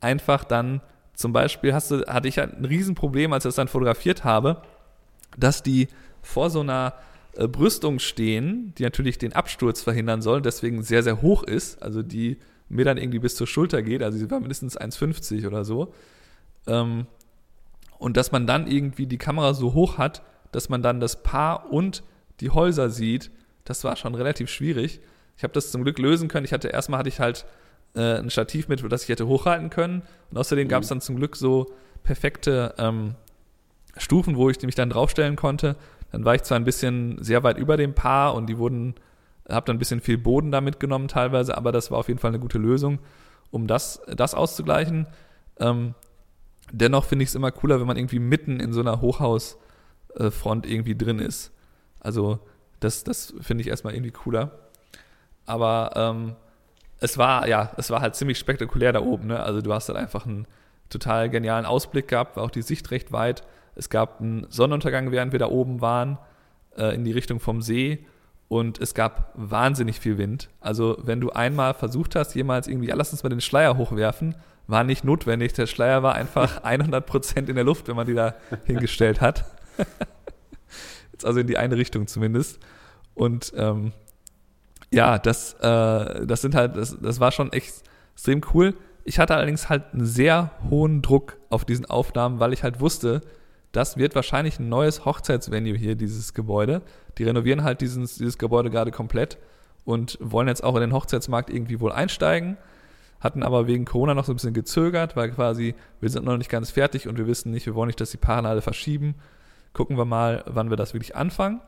einfach dann, zum Beispiel hast du, hatte ich ein Riesenproblem, als ich das dann fotografiert habe, dass die vor so einer äh, Brüstung stehen, die natürlich den Absturz verhindern soll, deswegen sehr, sehr hoch ist. Also die mir dann irgendwie bis zur Schulter geht, also sie war mindestens 1,50 oder so. Ähm, und dass man dann irgendwie die Kamera so hoch hat, dass man dann das Paar und die Häuser sieht, das war schon relativ schwierig. Ich habe das zum Glück lösen können. Ich hatte erstmal hatte ich halt äh, ein Stativ mit, das ich hätte hochhalten können. Und außerdem mhm. gab es dann zum Glück so perfekte ähm, Stufen, wo ich mich dann draufstellen konnte. Dann war ich zwar ein bisschen sehr weit über dem Paar und die wurden, habe dann ein bisschen viel Boden da mitgenommen teilweise, aber das war auf jeden Fall eine gute Lösung, um das, das auszugleichen. Ähm, dennoch finde ich es immer cooler, wenn man irgendwie mitten in so einer Hochhausfront irgendwie drin ist. Also das, das finde ich erstmal irgendwie cooler. Aber ähm, es war, ja, es war halt ziemlich spektakulär da oben. Ne? Also du hast halt einfach einen total genialen Ausblick gehabt, war auch die Sicht recht weit. Es gab einen Sonnenuntergang, während wir da oben waren, äh, in die Richtung vom See. Und es gab wahnsinnig viel Wind. Also wenn du einmal versucht hast, jemals irgendwie, ja, lass uns mal den Schleier hochwerfen, war nicht notwendig. Der Schleier war einfach 100 Prozent in der Luft, wenn man die da hingestellt hat. Also in die eine Richtung zumindest. Und ähm, ja, das, äh, das sind halt, das, das war schon echt extrem cool. Ich hatte allerdings halt einen sehr hohen Druck auf diesen Aufnahmen, weil ich halt wusste, das wird wahrscheinlich ein neues Hochzeitsvenue hier, dieses Gebäude. Die renovieren halt dieses, dieses Gebäude gerade komplett und wollen jetzt auch in den Hochzeitsmarkt irgendwie wohl einsteigen hatten aber wegen Corona noch so ein bisschen gezögert, weil quasi wir sind noch nicht ganz fertig und wir wissen nicht, wir wollen nicht, dass die Paare alle verschieben. Gucken wir mal, wann wir das wirklich anfangen.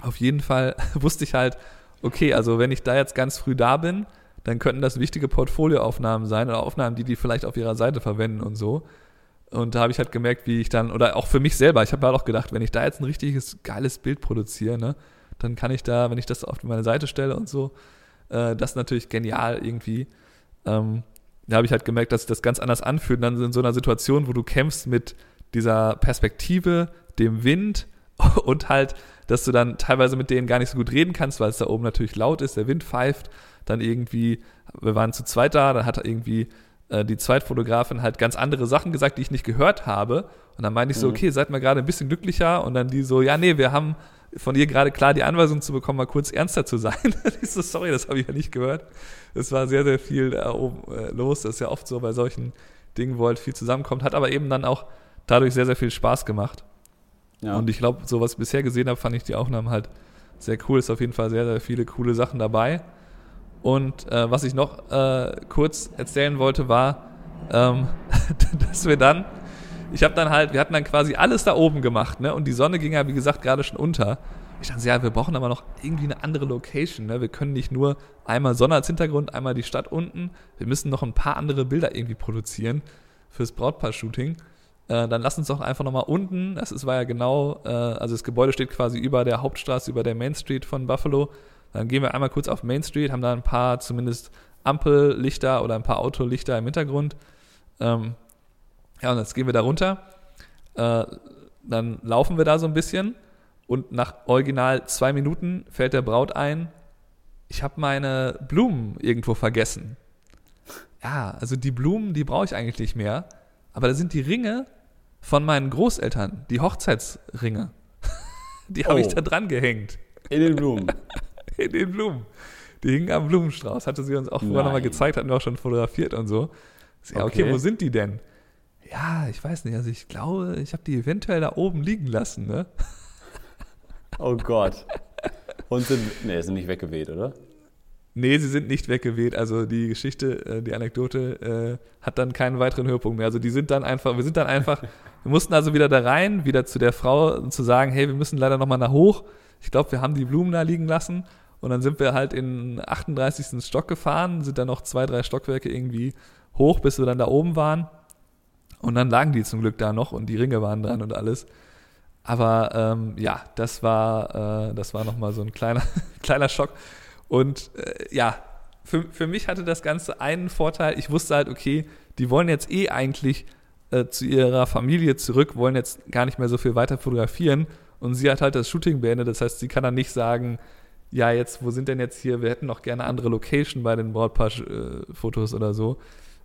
Auf jeden Fall wusste ich halt, okay, also wenn ich da jetzt ganz früh da bin, dann könnten das wichtige Portfolioaufnahmen sein oder Aufnahmen, die die vielleicht auf ihrer Seite verwenden und so. Und da habe ich halt gemerkt, wie ich dann, oder auch für mich selber, ich habe halt auch gedacht, wenn ich da jetzt ein richtiges geiles Bild produziere, ne, dann kann ich da, wenn ich das auf meine Seite stelle und so, äh, das ist natürlich genial irgendwie. Ähm, da habe ich halt gemerkt, dass sich das ganz anders anfühlt. Und dann in so einer Situation, wo du kämpfst mit dieser Perspektive, dem Wind und halt, dass du dann teilweise mit denen gar nicht so gut reden kannst, weil es da oben natürlich laut ist, der Wind pfeift. Dann irgendwie, wir waren zu zweit da, dann hat irgendwie äh, die Zweitfotografin halt ganz andere Sachen gesagt, die ich nicht gehört habe. Und dann meinte ich so, mhm. okay, seid mal gerade ein bisschen glücklicher. Und dann die so, ja, nee, wir haben von ihr gerade klar die Anweisung zu bekommen, mal kurz ernster zu sein. ich so, sorry, das habe ich ja nicht gehört. Es war sehr, sehr viel da oben äh, los. Das ist ja oft so bei solchen Dingen, wo halt viel zusammenkommt. Hat aber eben dann auch dadurch sehr, sehr viel Spaß gemacht. Ja. Und ich glaube, so was ich bisher gesehen habe, fand ich die Aufnahmen halt sehr cool. Ist auf jeden Fall sehr, sehr viele coole Sachen dabei. Und äh, was ich noch äh, kurz erzählen wollte, war, ähm, dass wir dann, ich habe dann halt, wir hatten dann quasi alles da oben gemacht, ne? Und die Sonne ging ja, wie gesagt, gerade schon unter. Ich dachte, ja, wir brauchen aber noch irgendwie eine andere Location. Ne? Wir können nicht nur einmal Sonne als Hintergrund, einmal die Stadt unten. Wir müssen noch ein paar andere Bilder irgendwie produzieren fürs Brautpaar-Shooting. Äh, dann lass uns doch einfach nochmal unten, das ist, war ja genau, äh, also das Gebäude steht quasi über der Hauptstraße, über der Main Street von Buffalo. Dann gehen wir einmal kurz auf Main Street, haben da ein paar zumindest Ampellichter oder ein paar Autolichter im Hintergrund. Ähm, ja, und jetzt gehen wir da runter. Äh, dann laufen wir da so ein bisschen und nach original zwei Minuten fällt der Braut ein, ich habe meine Blumen irgendwo vergessen. Ja, also die Blumen, die brauche ich eigentlich nicht mehr. Aber da sind die Ringe von meinen Großeltern, die Hochzeitsringe. Die habe oh. ich da dran gehängt. In den Blumen. In den Blumen. Die hingen am Blumenstrauß. Hatte sie uns auch vorher nochmal gezeigt, hatten wir auch schon fotografiert und so. Ja, okay. okay, wo sind die denn? Ja, ich weiß nicht. Also ich glaube, ich habe die eventuell da oben liegen lassen, ne? Oh Gott. Und sind, nee, sind nicht weggeweht, oder? Nee, sie sind nicht weggeweht. Also die Geschichte, äh, die Anekdote äh, hat dann keinen weiteren Höhepunkt mehr. Also die sind dann einfach, wir sind dann einfach, wir mussten also wieder da rein, wieder zu der Frau und zu sagen, hey, wir müssen leider nochmal nach hoch. Ich glaube, wir haben die Blumen da liegen lassen. Und dann sind wir halt in 38. Stock gefahren, sind dann noch zwei, drei Stockwerke irgendwie hoch, bis wir dann da oben waren. Und dann lagen die zum Glück da noch und die Ringe waren dran und alles. Aber ähm, ja, das war, äh, das war nochmal so ein kleiner, kleiner Schock. Und äh, ja, für, für mich hatte das Ganze einen Vorteil. Ich wusste halt, okay, die wollen jetzt eh eigentlich äh, zu ihrer Familie zurück, wollen jetzt gar nicht mehr so viel weiter fotografieren. Und sie hat halt das Shooting beendet. Das heißt, sie kann dann nicht sagen, ja, jetzt, wo sind denn jetzt hier, wir hätten noch gerne andere Location bei den Brautpaar-Fotos oder so.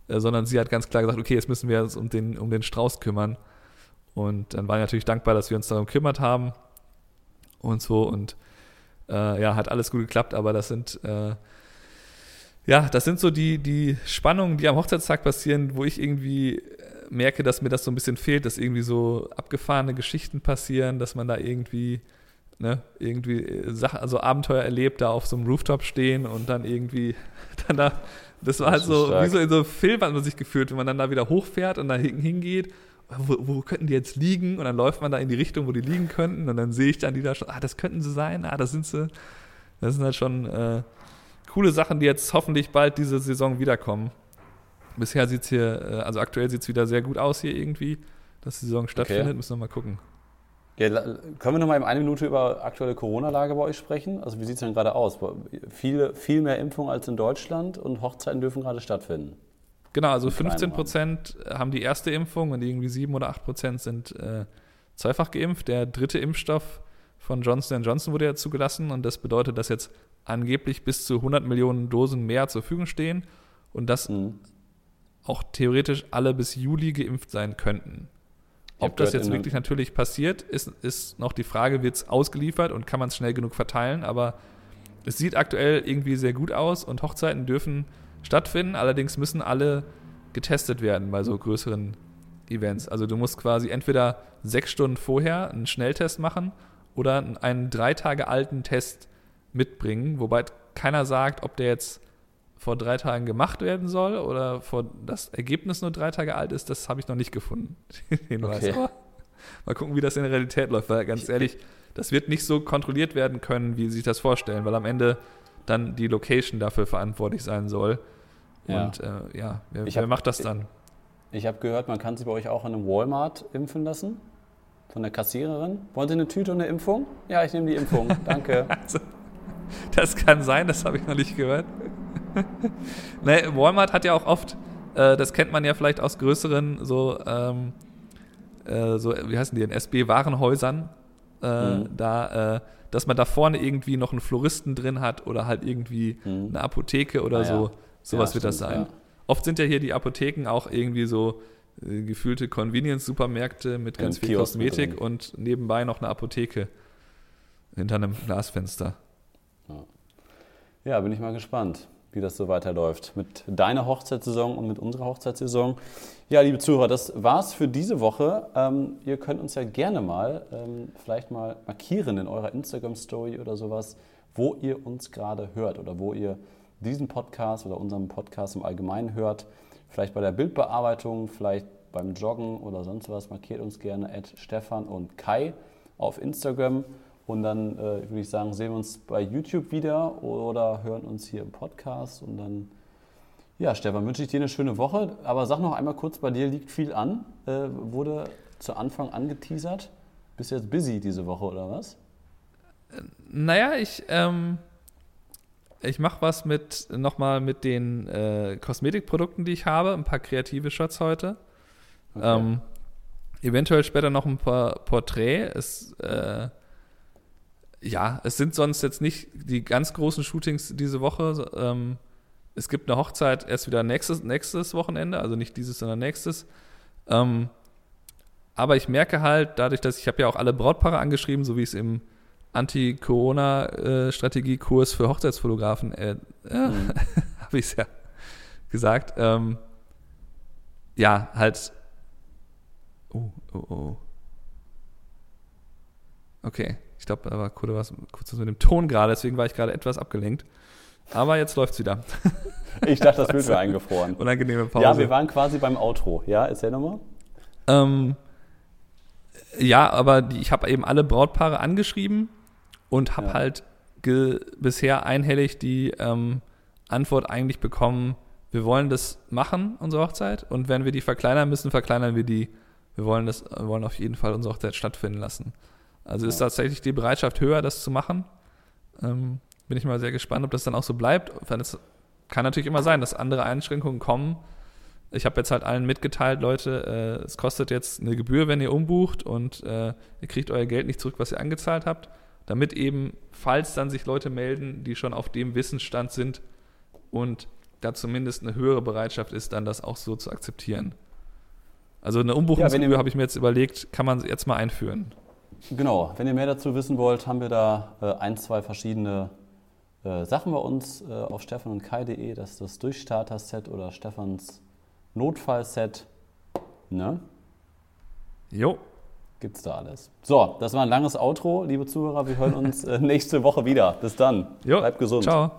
Äh, sondern sie hat ganz klar gesagt, okay, jetzt müssen wir uns um den, um den Strauß kümmern. Und dann war ich natürlich dankbar, dass wir uns darum gekümmert haben und so. Und äh, ja, hat alles gut geklappt, aber das sind äh, ja, das sind so die, die Spannungen, die am Hochzeitstag passieren, wo ich irgendwie äh, merke, dass mir das so ein bisschen fehlt, dass irgendwie so abgefahrene Geschichten passieren, dass man da irgendwie ne, irgendwie äh, Sachen, also Abenteuer erlebt, da auf so einem Rooftop stehen und dann irgendwie dann da, das war das halt so, stark. wie so in so einem Film hat man sich gefühlt, wenn man dann da wieder hochfährt und da hingeht, wo, wo, könnten die jetzt liegen? Und dann läuft man da in die Richtung, wo die liegen könnten und dann sehe ich dann die da schon, ah, das könnten sie sein, ah, das sind sie. Das sind halt schon äh, coole Sachen, die jetzt hoffentlich bald diese Saison wiederkommen. Bisher sieht es hier, äh, also aktuell sieht es wieder sehr gut aus hier irgendwie, dass die Saison stattfindet, okay. müssen wir mal gucken. Ja, können wir noch mal in einer Minute über aktuelle Corona-Lage bei euch sprechen? Also wie sieht es denn gerade aus? Viele, viel mehr Impfungen als in Deutschland und Hochzeiten dürfen gerade stattfinden. Genau, also 15 Prozent haben die erste Impfung und irgendwie 7 oder 8 Prozent sind äh, zweifach geimpft. Der dritte Impfstoff von Johnson Johnson wurde ja zugelassen und das bedeutet, dass jetzt angeblich bis zu 100 Millionen Dosen mehr zur Verfügung stehen und dass mhm. auch theoretisch alle bis Juli geimpft sein könnten. Ob das jetzt wirklich natürlich passiert, ist, ist noch die Frage, wird es ausgeliefert und kann man es schnell genug verteilen, aber es sieht aktuell irgendwie sehr gut aus und Hochzeiten dürfen stattfinden, allerdings müssen alle getestet werden bei so größeren Events. Also du musst quasi entweder sechs Stunden vorher einen Schnelltest machen oder einen drei Tage alten Test mitbringen, wobei keiner sagt, ob der jetzt vor drei Tagen gemacht werden soll oder vor das Ergebnis nur drei Tage alt ist, das habe ich noch nicht gefunden. okay. mal gucken, wie das in der Realität läuft, weil ganz ehrlich, das wird nicht so kontrolliert werden können, wie sie sich das vorstellen, weil am Ende dann die Location dafür verantwortlich sein soll. Ja. Und äh, ja, wer, hab, wer, macht das dann? Ich, ich habe gehört, man kann sich bei euch auch an einem Walmart impfen lassen. Von der Kassiererin. Wollen Sie eine Tüte und eine Impfung? Ja, ich nehme die Impfung. Danke. also, das kann sein, das habe ich noch nicht gehört. nee, Walmart hat ja auch oft, äh, das kennt man ja vielleicht aus größeren, so, ähm, äh, so wie heißen die denn, SB-Warenhäusern, äh, mhm. da, äh, dass man da vorne irgendwie noch einen Floristen drin hat oder halt irgendwie mhm. eine Apotheke oder ah, so. Ja. Sowas ja, wird das sein. Ja. Oft sind ja hier die Apotheken auch irgendwie so äh, gefühlte Convenience-Supermärkte mit ganz viel Kiosk Kosmetik und nebenbei noch eine Apotheke hinter einem Glasfenster. Ja, bin ich mal gespannt wie das so weiterläuft mit deiner Hochzeitssaison und mit unserer Hochzeitssaison. Ja, liebe Zuhörer, das war's für diese Woche. Ähm, ihr könnt uns ja gerne mal ähm, vielleicht mal markieren in eurer Instagram-Story oder sowas, wo ihr uns gerade hört oder wo ihr diesen Podcast oder unseren Podcast im Allgemeinen hört. Vielleicht bei der Bildbearbeitung, vielleicht beim Joggen oder sonst was. Markiert uns gerne Stefan und Kai auf Instagram. Und dann äh, würde ich sagen, sehen wir uns bei YouTube wieder oder hören uns hier im Podcast. Und dann, ja, Stefan, wünsche ich dir eine schöne Woche. Aber sag noch einmal kurz, bei dir liegt viel an. Äh, wurde zu Anfang angeteasert. Bist du jetzt busy diese Woche oder was? Naja, ich, ähm, ich mache was mit nochmal mit den äh, Kosmetikprodukten, die ich habe. Ein paar kreative Shots heute. Okay. Ähm, eventuell später noch ein paar Porträts. Es, äh, ja, es sind sonst jetzt nicht die ganz großen Shootings diese Woche. Ähm, es gibt eine Hochzeit erst wieder nächstes, nächstes Wochenende, also nicht dieses, sondern nächstes. Ähm, aber ich merke halt, dadurch, dass ich habe ja auch alle Brautpaare angeschrieben, so wie es im Anti-Corona-Strategie-Kurs für Hochzeitsfotografen, äh, äh, mhm. habe ich es ja gesagt. Ähm, ja, halt. Oh, oh, oh. Okay. Ich glaube, da war kurz was, kurz was mit dem Ton gerade, deswegen war ich gerade etwas abgelenkt. Aber jetzt läuft es wieder. Ich dachte, das Bild wäre eingefroren. Unangenehme Pause. Ja, wir waren quasi beim Outro. Ja, erzähl nochmal. Ähm, ja, aber die, ich habe eben alle Brautpaare angeschrieben und habe ja. halt bisher einhellig die ähm, Antwort eigentlich bekommen, wir wollen das machen, unsere Hochzeit. Und wenn wir die verkleinern müssen, verkleinern wir die. Wir wollen das, wollen auf jeden Fall unsere Hochzeit stattfinden lassen. Also ist tatsächlich die Bereitschaft höher, das zu machen. Ähm, bin ich mal sehr gespannt, ob das dann auch so bleibt. Es kann natürlich immer sein, dass andere Einschränkungen kommen. Ich habe jetzt halt allen mitgeteilt, Leute, äh, es kostet jetzt eine Gebühr, wenn ihr umbucht und äh, ihr kriegt euer Geld nicht zurück, was ihr angezahlt habt, damit eben, falls dann sich Leute melden, die schon auf dem Wissensstand sind und da zumindest eine höhere Bereitschaft ist, dann das auch so zu akzeptieren. Also eine Umbuchungsgebühr ja, habe ich mir jetzt überlegt, kann man jetzt mal einführen. Genau, wenn ihr mehr dazu wissen wollt, haben wir da äh, ein, zwei verschiedene äh, Sachen bei uns äh, auf stefan und kai.de. Das ist das Durchstarter-Set oder Stefans Notfall-Set. Ne? Jo. Gibt's da alles. So, das war ein langes Outro, liebe Zuhörer. Wir hören uns äh, nächste Woche wieder. Bis dann. Jo, Bleibt gesund. Ciao.